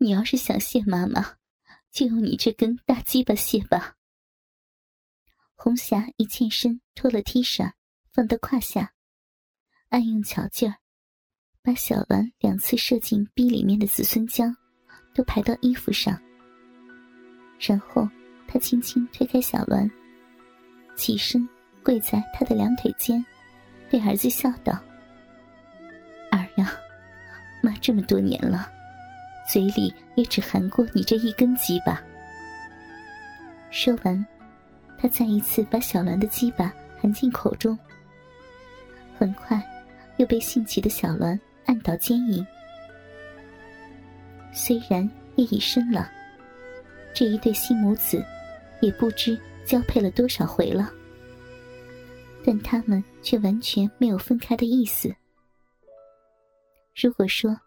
你要是想谢妈妈，就用你这根大鸡巴谢吧。红霞一欠身，脱了 T 恤，放到胯下，暗用巧劲儿，把小兰两次射进逼里面的子孙浆，都排到衣服上。然后，他轻轻推开小兰，起身跪在他的两腿间，对儿子笑道：“儿呀，妈这么多年了，嘴里也只含过你这一根鸡巴。”说完，他再一次把小兰的鸡巴含进口中。很快，又被兴起的小兰按倒奸淫。虽然夜已深了。这一对新母子，也不知交配了多少回了，但他们却完全没有分开的意思。如果说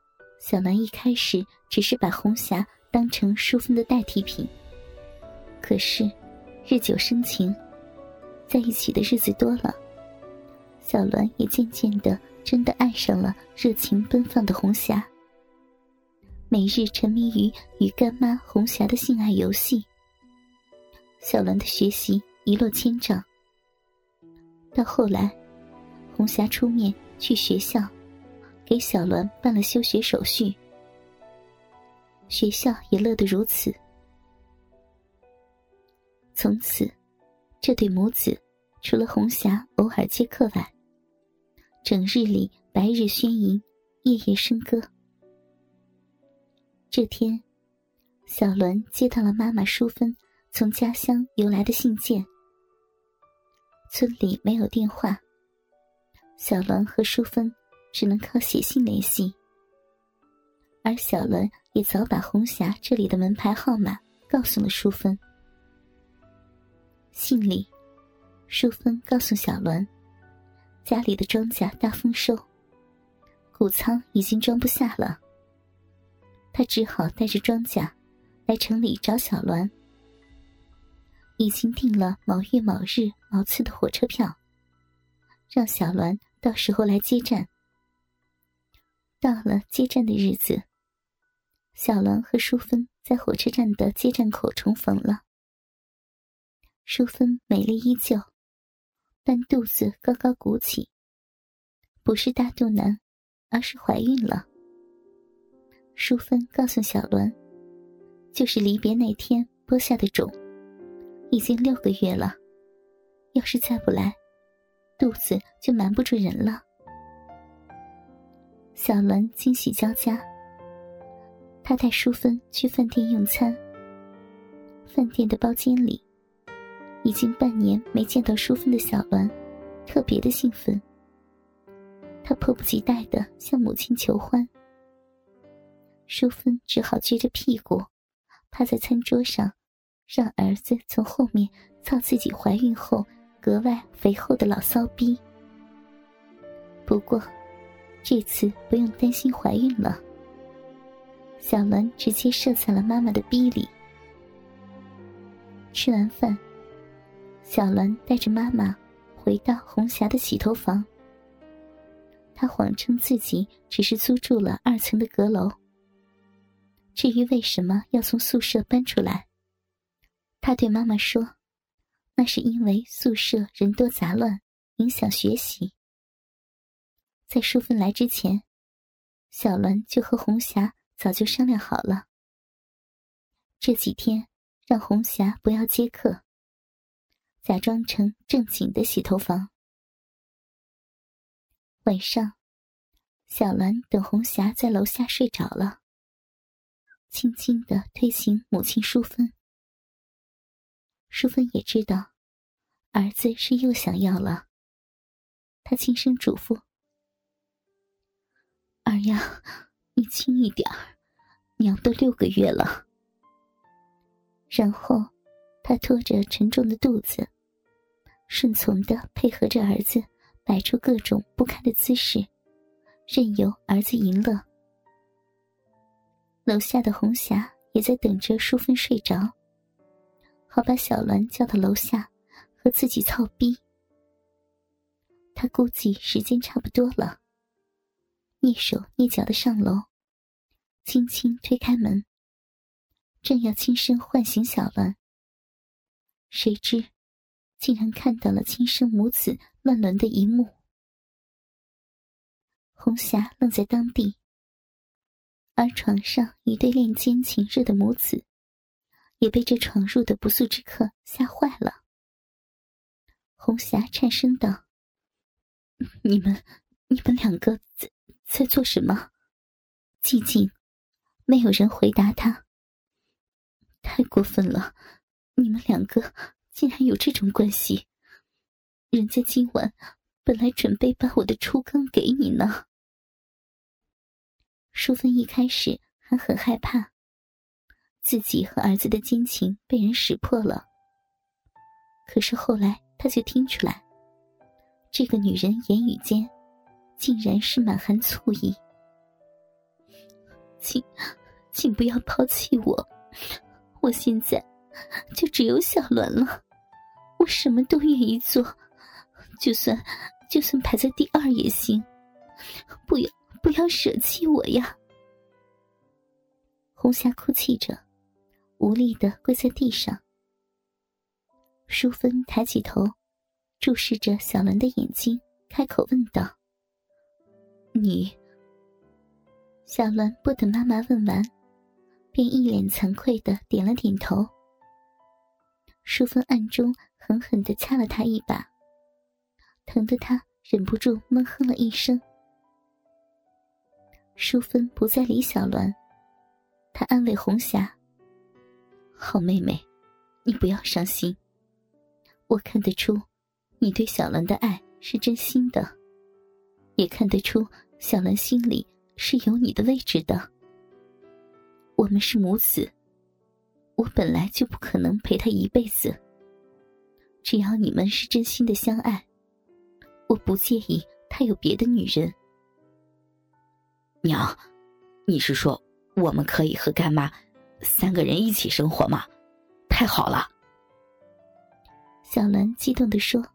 小兰一开始只是把红霞当成淑芬的代替品，可是日久生情，在一起的日子多了，小兰也渐渐的真的爱上了热情奔放的红霞。每日沉迷于与干妈红霞的性爱游戏，小兰的学习一落千丈。到后来，红霞出面去学校，给小栾办了休学手续，学校也乐得如此。从此，这对母子除了红霞偶尔接客外，整日里白日宣淫，夜夜笙歌。这天，小栾接到了妈妈淑芬从家乡邮来的信件。村里没有电话，小栾和淑芬只能靠写信联系。而小伦也早把红霞这里的门牌号码告诉了淑芬。信里，淑芬告诉小伦，家里的庄稼大丰收，谷仓已经装不下了。他只好带着庄稼来城里找小栾，已经订了某月某日某次的火车票，让小栾到时候来接站。到了接站的日子，小栾和淑芬在火车站的接站口重逢了。淑芬美丽依旧，但肚子高高鼓起，不是大肚腩，而是怀孕了。淑芬告诉小伦：“就是离别那天播下的种，已经六个月了。要是再不来，肚子就瞒不住人了。”小栾惊喜交加。他带淑芬去饭店用餐。饭店的包间里，已经半年没见到淑芬的小栾，特别的兴奋。他迫不及待的向母亲求欢。淑芬只好撅着屁股，趴在餐桌上，让儿子从后面操自己怀孕后格外肥厚的老骚逼。不过，这次不用担心怀孕了。小兰直接射在了妈妈的逼里。吃完饭，小兰带着妈妈回到红霞的洗头房。她谎称自己只是租住了二层的阁楼。至于为什么要从宿舍搬出来，他对妈妈说：“那是因为宿舍人多杂乱，影响学习。”在淑芬来之前，小伦就和红霞早就商量好了，这几天让红霞不要接客，假装成正经的洗头房。晚上，小兰等红霞在楼下睡着了。轻轻的推醒母亲淑芬。淑芬也知道，儿子是又想要了。她轻声嘱咐：“呀，你轻一点儿，娘都六个月了。”然后，他拖着沉重的肚子，顺从的配合着儿子，摆出各种不堪的姿势，任由儿子淫乐。楼下的红霞也在等着淑芬睡着，好把小栾叫到楼下和自己操逼。他估计时间差不多了，蹑手蹑脚的上楼，轻轻推开门，正要轻声唤醒小兰，谁知竟然看到了亲生母子乱伦的一幕。红霞愣在当地，而床上一对恋奸情热的母子，也被这闯入的不速之客吓坏了。红霞颤声道：“你们，你们两个在在做什么？”寂静，没有人回答他。太过分了！你们两个竟然有这种关系，人家今晚本来准备把我的初更给你呢。淑芬一开始还很害怕，自己和儿子的奸情被人识破了。可是后来，她就听出来，这个女人言语间，竟然是满含醋意。请，请不要抛弃我，我现在就只有小鸾了，我什么都愿意做，就算就算排在第二也行，不要。不要舍弃我呀！红霞哭泣着，无力的跪在地上。淑芬抬起头，注视着小兰的眼睛，开口问道：“你？”小兰不等妈妈问完，便一脸惭愧的点了点头。淑芬暗中狠狠的掐了他一把，疼得他忍不住闷哼了一声。淑芬不再理小兰，她安慰红霞：“好妹妹，你不要伤心。我看得出，你对小兰的爱是真心的，也看得出小兰心里是有你的位置的。我们是母子，我本来就不可能陪他一辈子。只要你们是真心的相爱，我不介意他有别的女人。”娘，你是说我们可以和干妈三个人一起生活吗？太好了！小兰激动的说。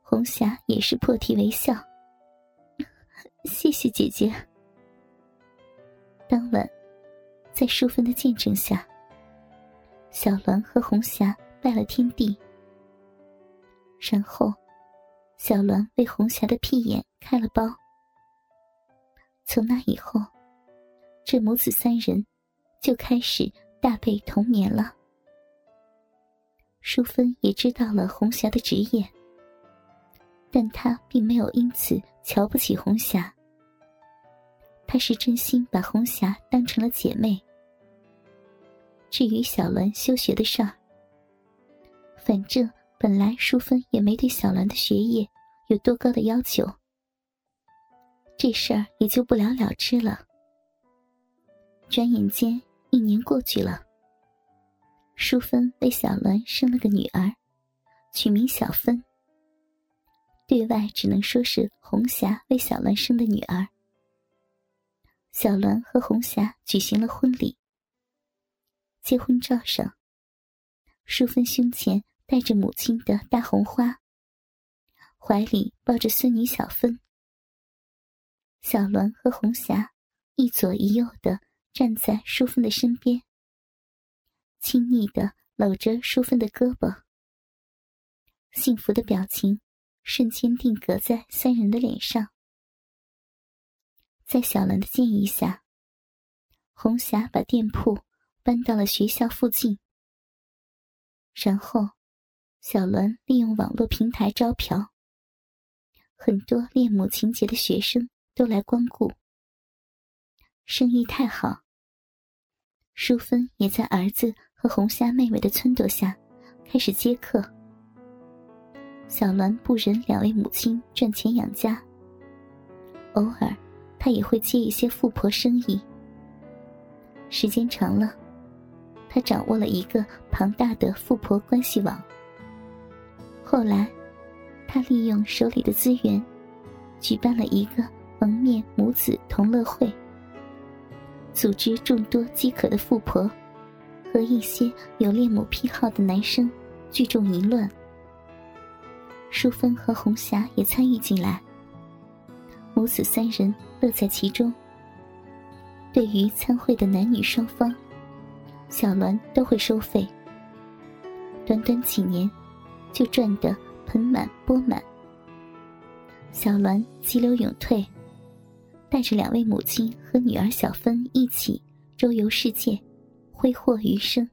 红霞也是破涕为笑，谢谢姐姐。当晚，在淑芬的见证下，小兰和红霞拜了天地，然后，小兰为红霞的屁眼开了包。从那以后，这母子三人就开始大被同眠了。淑芬也知道了红霞的职业，但她并没有因此瞧不起红霞。她是真心把红霞当成了姐妹。至于小兰休学的事儿，反正本来淑芬也没对小兰的学业有多高的要求。这事儿也就不了了之了。转眼间一年过去了，淑芬为小鸾生了个女儿，取名小芬。对外只能说是红霞为小鸾生的女儿。小鸾和红霞举行了婚礼。结婚照上，淑芬胸前戴着母亲的大红花，怀里抱着孙女小芬。小鸾和红霞一左一右的站在淑芬的身边，亲昵的搂着淑芬的胳膊。幸福的表情瞬间定格在三人的脸上。在小兰的建议下，红霞把店铺搬到了学校附近。然后，小兰利用网络平台招嫖，很多恋母情节的学生。都来光顾，生意太好。淑芬也在儿子和红霞妹妹的撺掇下，开始接客。小栾不忍两位母亲赚钱养家，偶尔他也会接一些富婆生意。时间长了，他掌握了一个庞大的富婆关系网。后来，他利用手里的资源，举办了一个。蒙面母子同乐会，组织众多饥渴的富婆和一些有恋母癖好的男生聚众淫乱。淑芬和红霞也参与进来，母子三人乐在其中。对于参会的男女双方，小栾都会收费。短短几年，就赚得盆满钵满。小栾急流勇退，带着两位母亲和女儿小芬一起周游世界，挥霍余生。